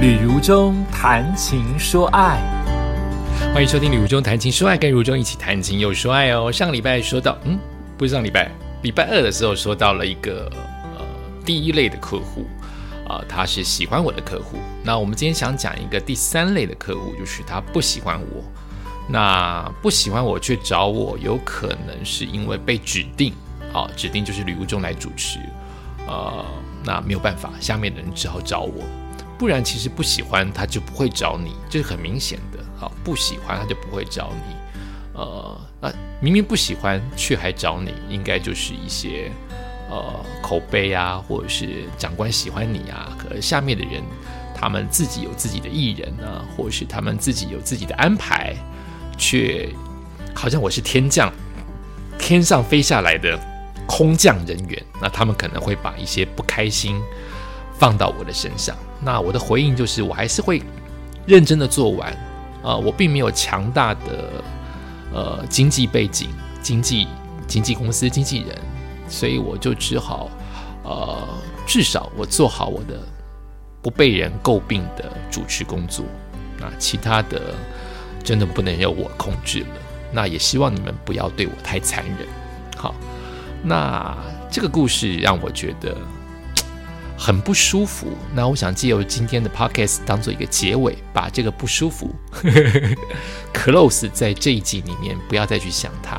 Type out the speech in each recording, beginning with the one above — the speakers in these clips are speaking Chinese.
旅如中谈情说爱，欢迎收听《旅如中谈情说爱》，跟如中一起谈情又说爱哦。上个礼拜说到，嗯，不是上礼拜，礼拜二的时候说到了一个呃第一类的客户啊、他是喜欢我的客户。那我们今天想讲一个第三类的客户，就是他不喜欢我。那不喜欢我去找我，有可能是因为被指定，啊，指定就是旅如中来主持，呃，那没有办法，下面的人只好找我。不然其实不喜欢他就不会找你，这是很明显的。好，不喜欢他就不会找你。呃，那明明不喜欢却还找你，应该就是一些呃口碑啊，或者是长官喜欢你啊，可下面的人他们自己有自己的艺人啊，或者是他们自己有自己的安排，却好像我是天降天上飞下来的空降人员，那他们可能会把一些不开心放到我的身上。那我的回应就是，我还是会认真的做完。啊、我并没有强大的呃经济背景、经济经纪公司经纪人，所以我就只好呃，至少我做好我的不被人诟病的主持工作。那其他的真的不能由我控制了。那也希望你们不要对我太残忍。好，那这个故事让我觉得很不舒服。那我想借由今天的 podcast 当做一个结尾，把这个不舒服 close 在这一集里面，不要再去想它。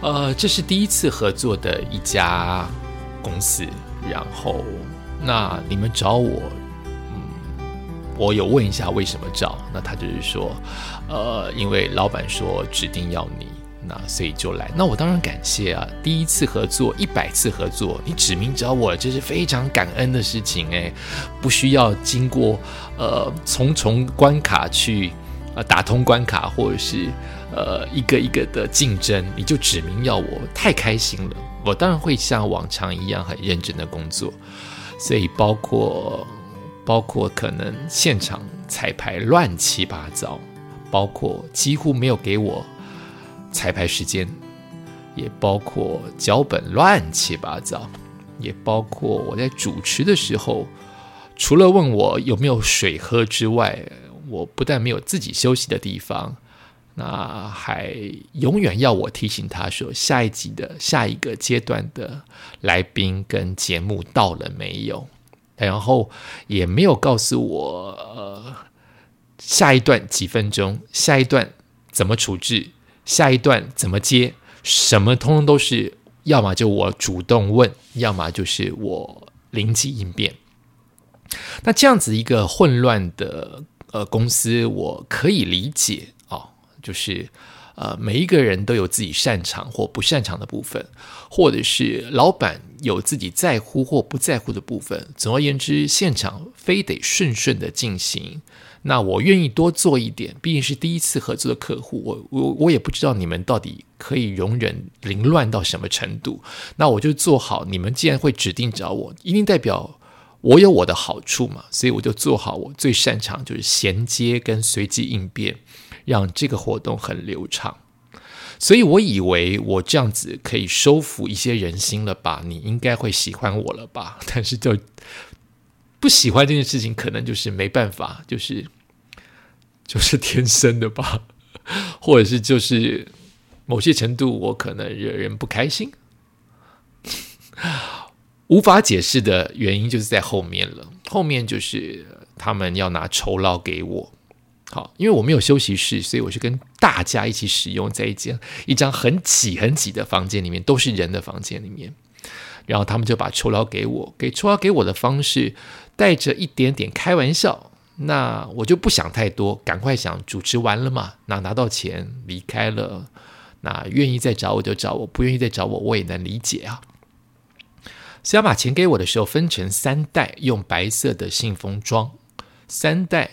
呃，这是第一次合作的一家公司，然后那你们找我，嗯，我有问一下为什么找，那他就是说，呃，因为老板说指定要你。那所以就来，那我当然感谢啊！第一次合作，一百次合作，你指名找我，这是非常感恩的事情诶，不需要经过呃重重关卡去呃打通关卡，或者是呃一个一个的竞争，你就指名要我，太开心了！我当然会像往常一样很认真的工作，所以包括包括可能现场彩排乱七八糟，包括几乎没有给我。彩排时间，也包括脚本乱七八糟，也包括我在主持的时候，除了问我有没有水喝之外，我不但没有自己休息的地方，那还永远要我提醒他说下一集的下一个阶段的来宾跟节目到了没有，然后也没有告诉我呃下一段几分钟，下一段怎么处置。下一段怎么接？什么通通都是，要么就我主动问，要么就是我灵机应变。那这样子一个混乱的呃公司，我可以理解，就是呃每一个人都有自己擅长或不擅长的部分，或者是老板有自己在乎或不在乎的部分。总而言之，现场非得顺顺的进行。那我愿意多做一点，毕竟是第一次合作的客户，我我我也不知道你们到底可以容忍凌乱到什么程度。那我就做好，你们既然会指定找我，一定代表我有我的好处嘛，所以我就做好我最擅长，就是衔接跟随机应变，让这个活动很流畅。所以我以为我这样子可以收服一些人心了吧？你应该会喜欢我了吧？但是就。不喜欢这件事情，可能就是没办法，就是就是天生的吧，或者是就是某些程度，我可能惹人不开心，无法解释的原因就是在后面了。后面就是他们要拿酬劳给我，好，因为我没有休息室，所以我是跟大家一起使用在一间一张很挤很挤的房间里面，都是人的房间里面。然后他们就把酬劳给我，给酬劳给我的方式带着一点点开玩笑。那我就不想太多，赶快想主持完了嘛，那拿到钱离开了。那愿意再找我就找我，不愿意再找我我也能理解啊。所以把钱给我的时候分成三袋，用白色的信封装三袋。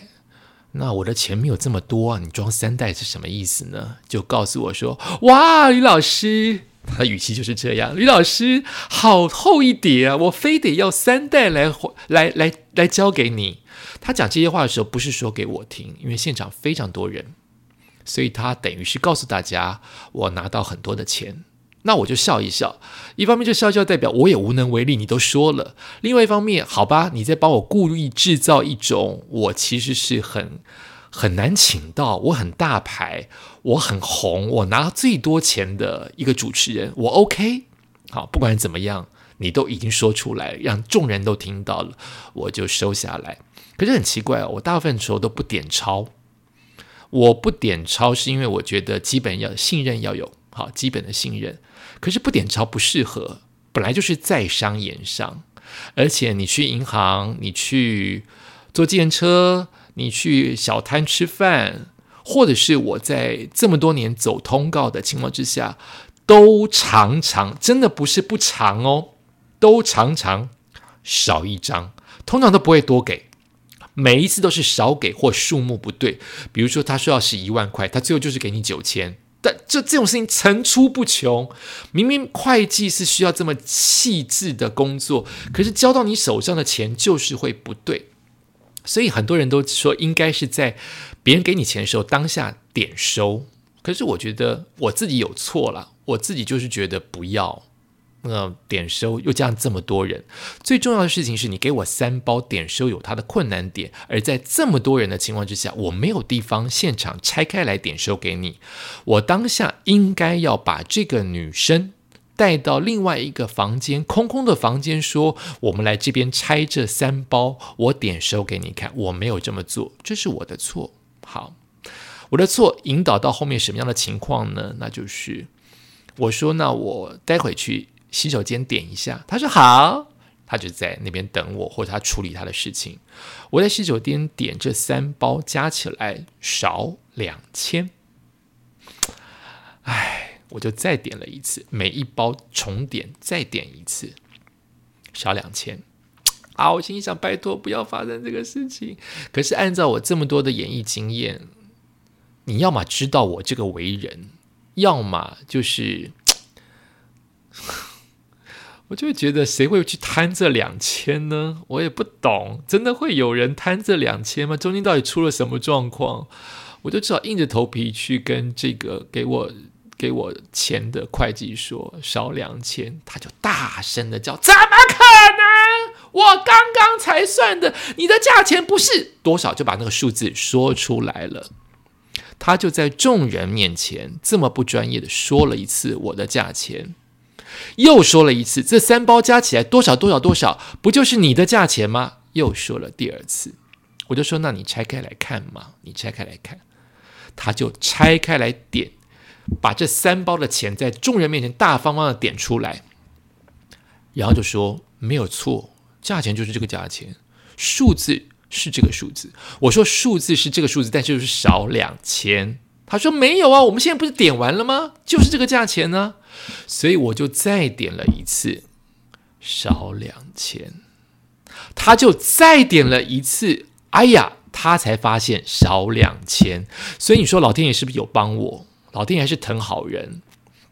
那我的钱没有这么多啊，你装三袋是什么意思呢？就告诉我说：“哇，李老师。”他语气就是这样，吕老师好厚一叠啊，我非得要三袋来来来来交给你。他讲这些话的时候，不是说给我听，因为现场非常多人，所以他等于是告诉大家，我拿到很多的钱。那我就笑一笑。一方面就笑笑，代表我也无能为力，你都说了；另外一方面，好吧，你在帮我故意制造一种我其实是很很难请到，我很大牌，我很红，我拿最多钱的一个主持人，我 OK。好，不管怎么样，你都已经说出来，让众人都听到了，我就收下来。可是很奇怪哦，我大部分时候都不点钞。我不点钞是因为我觉得基本要信任要有好基本的信任。可是不点钞不适合，本来就是在商言商，而且你去银行，你去坐电车，你去小摊吃饭，或者是我在这么多年走通告的情况之下，都常常真的不是不长哦，都常常少一张，通常都不会多给。每一次都是少给或数目不对，比如说他说要是一万块，他最后就是给你九千，但就这种事情层出不穷。明明会计是需要这么细致的工作，可是交到你手上的钱就是会不对。所以很多人都说应该是在别人给你钱的时候当下点收，可是我觉得我自己有错了，我自己就是觉得不要。那点收又这样这么多人，最重要的事情是你给我三包点收有它的困难点，而在这么多人的情况之下，我没有地方现场拆开来点收给你。我当下应该要把这个女生带到另外一个房间，空空的房间，说我们来这边拆这三包，我点收给你看。我没有这么做，这是我的错。好，我的错引导到后面什么样的情况呢？那就是我说，那我待会去。洗手间点一下，他说好，他就在那边等我，或者他处理他的事情。我在洗手间点这三包加起来少两千，哎，我就再点了一次，每一包重点再点一次，少两千。啊，我心想拜托不要发生这个事情。可是按照我这么多的演艺经验，你要么知道我这个为人，要么就是。我就会觉得谁会去贪这两千呢？我也不懂，真的会有人贪这两千吗？中间到底出了什么状况？我就只好硬着头皮去跟这个给我给我钱的会计说少两千，他就大声的叫：“怎么可能？我刚刚才算的，你的价钱不是多少，就把那个数字说出来了。”他就在众人面前这么不专业的说了一次我的价钱。又说了一次，这三包加起来多少多少多少，不就是你的价钱吗？又说了第二次，我就说，那你拆开来看嘛，你拆开来看，他就拆开来点，把这三包的钱在众人面前大方方的点出来，然后就说没有错，价钱就是这个价钱，数字是这个数字。我说数字是这个数字，但就是少两千。他说没有啊，我们现在不是点完了吗？就是这个价钱呢。所以我就再点了一次，少两千，他就再点了一次，哎呀，他才发现少两千。所以你说老天爷是不是有帮我？老天爷还是疼好人。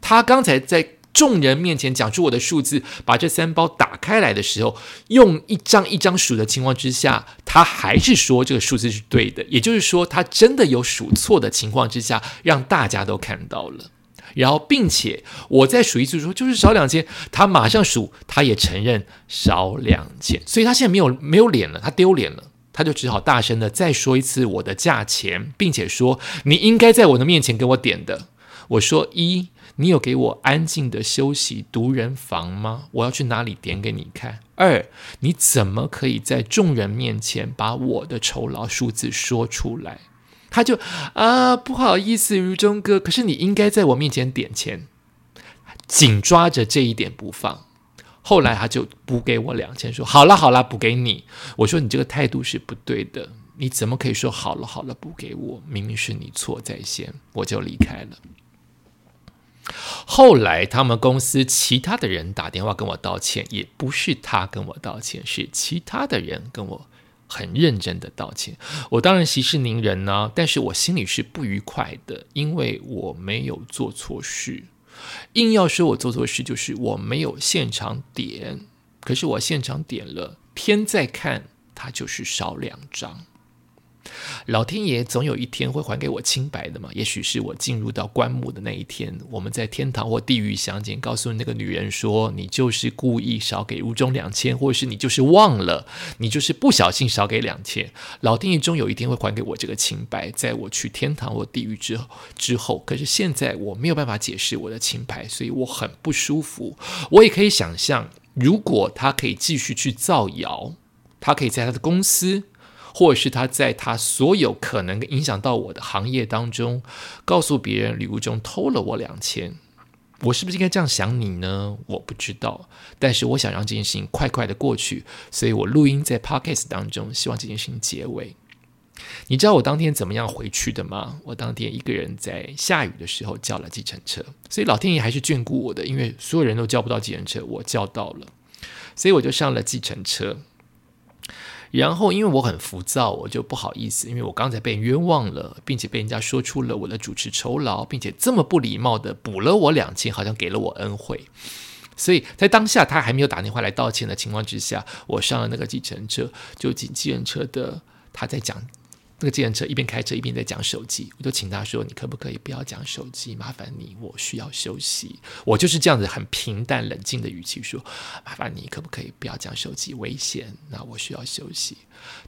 他刚才在众人面前讲出我的数字，把这三包打开来的时候，用一张一张数的情况之下，他还是说这个数字是对的。也就是说，他真的有数错的情况之下，让大家都看到了。然后，并且我再数一次，说就是少两千，他马上数，他也承认少两千，所以他现在没有没有脸了，他丢脸了，他就只好大声的再说一次我的价钱，并且说你应该在我的面前给我点的。我说一，你有给我安静的休息独人房吗？我要去哪里点给你看？二，你怎么可以在众人面前把我的酬劳数字说出来？他就啊，不好意思，如中哥，可是你应该在我面前点钱，紧抓着这一点不放。后来他就补给我两千，说好了好了，补给你。我说你这个态度是不对的，你怎么可以说好了好了补给我？明明是你错在先，我就离开了。后来他们公司其他的人打电话跟我道歉，也不是他跟我道歉，是其他的人跟我。很认真的道歉，我当然息事宁人呢，但是我心里是不愉快的，因为我没有做错事，硬要说我做错事，就是我没有现场点，可是我现场点了，偏在看，它就是少两张，老天爷总有一天会还给我清白的嘛？也许是我进入到棺木的那一天，我们在天堂或地狱相见，告诉那个女人说：“你就是故意少给吴中两千，或者是你就是忘了，你就是不小心少给两千。”老天爷终有一天会还给我这个清白，在我去天堂或地狱之后之后。可是现在我没有办法解释我的清白，所以我很不舒服。我也可以想象，如果他可以继续去造谣，他可以在他的公司。或者是他在他所有可能影响到我的行业当中，告诉别人礼物中偷了我两千，我是不是应该这样想你呢？我不知道，但是我想让这件事情快快的过去，所以我录音在 podcast 当中，希望这件事情结尾。你知道我当天怎么样回去的吗？我当天一个人在下雨的时候叫了计程车，所以老天爷还是眷顾我的，因为所有人都叫不到计程车，我叫到了，所以我就上了计程车。然后，因为我很浮躁，我就不好意思，因为我刚才被冤枉了，并且被人家说出了我的主持酬劳，并且这么不礼貌的补了我两千，好像给了我恩惠。所以在当下他还没有打电话来道歉的情况之下，我上了那个计程车，就计程车的他在讲。那个计程车一边开车一边在讲手机，我就请他说：“你可不可以不要讲手机？麻烦你，我需要休息。”我就是这样子很平淡冷静的语气说：“麻烦你可不可以不要讲手机？危险，那我需要休息。”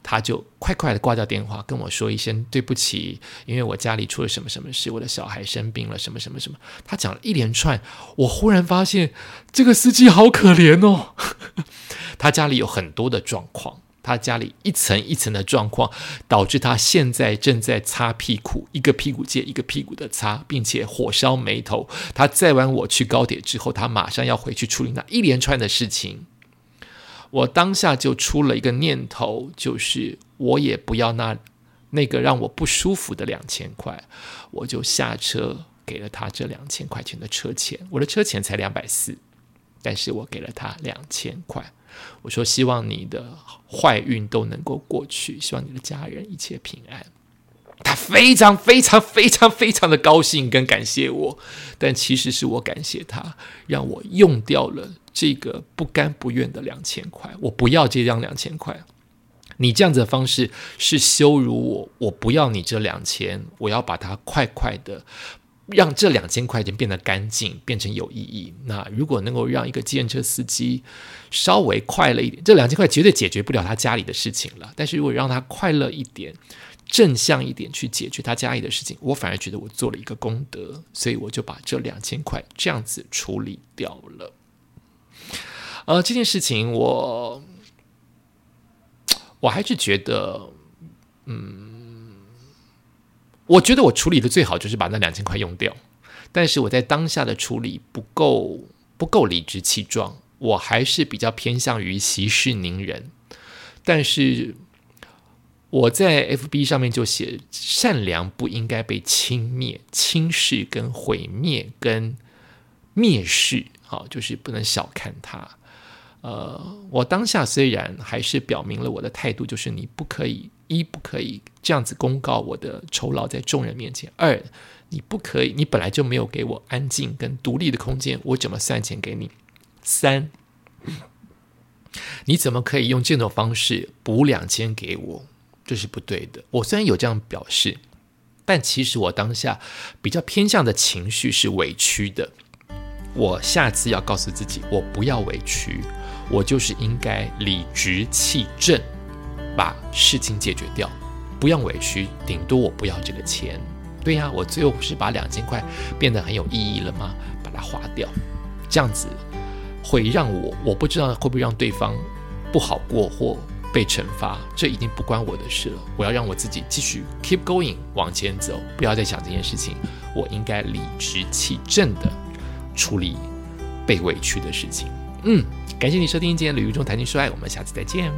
他就快快的挂掉电话，跟我说一声对不起，因为我家里出了什么什么事，我的小孩生病了，什么什么什么。他讲了一连串，我忽然发现这个司机好可怜哦，他家里有很多的状况。他家里一层一层的状况，导致他现在正在擦屁股，一个屁股接一个屁股的擦，并且火烧眉头。他载完我去高铁之后，他马上要回去处理那一连串的事情。我当下就出了一个念头，就是我也不要那那个让我不舒服的两千块，我就下车给了他这两千块钱的车钱。我的车钱才两百四，但是我给了他两千块。我说：“希望你的坏运都能够过去，希望你的家人一切平安。”他非常非常非常非常的高兴跟感谢我，但其实是我感谢他，让我用掉了这个不甘不愿的两千块。我不要这张两千块，你这样子的方式是羞辱我。我不要你这两千，我要把它快快的。让这两千块钱变得干净，变成有意义。那如果能够让一个计程车司机稍微快乐一点，这两千块绝对解决不了他家里的事情了。但是如果让他快乐一点、正向一点去解决他家里的事情，我反而觉得我做了一个功德，所以我就把这两千块这样子处理掉了。呃，这件事情我我还是觉得，嗯。我觉得我处理的最好就是把那两千块用掉，但是我在当下的处理不够不够理直气壮，我还是比较偏向于息事宁人。但是我在 FB 上面就写，善良不应该被轻蔑、轻视、跟毁灭、跟蔑视，好，就是不能小看它。呃，我当下虽然还是表明了我的态度，就是你不可以一不可以这样子公告我的酬劳在众人面前；二，你不可以，你本来就没有给我安静跟独立的空间，我怎么算钱给你？三，你怎么可以用这种方式补两千给我？这是不对的。我虽然有这样表示，但其实我当下比较偏向的情绪是委屈的。我下次要告诉自己，我不要委屈。我就是应该理直气正把事情解决掉，不要委屈，顶多我不要这个钱。对呀，我最后不是把两千块变得很有意义了吗？把它花掉，这样子会让我，我不知道会不会让对方不好过或被惩罚，这已经不关我的事了。我要让我自己继续 keep going 往前走，不要再想这件事情。我应该理直气正的处理被委屈的事情。嗯。感谢你收听今天《旅途中谈情说爱》，我们下次再见。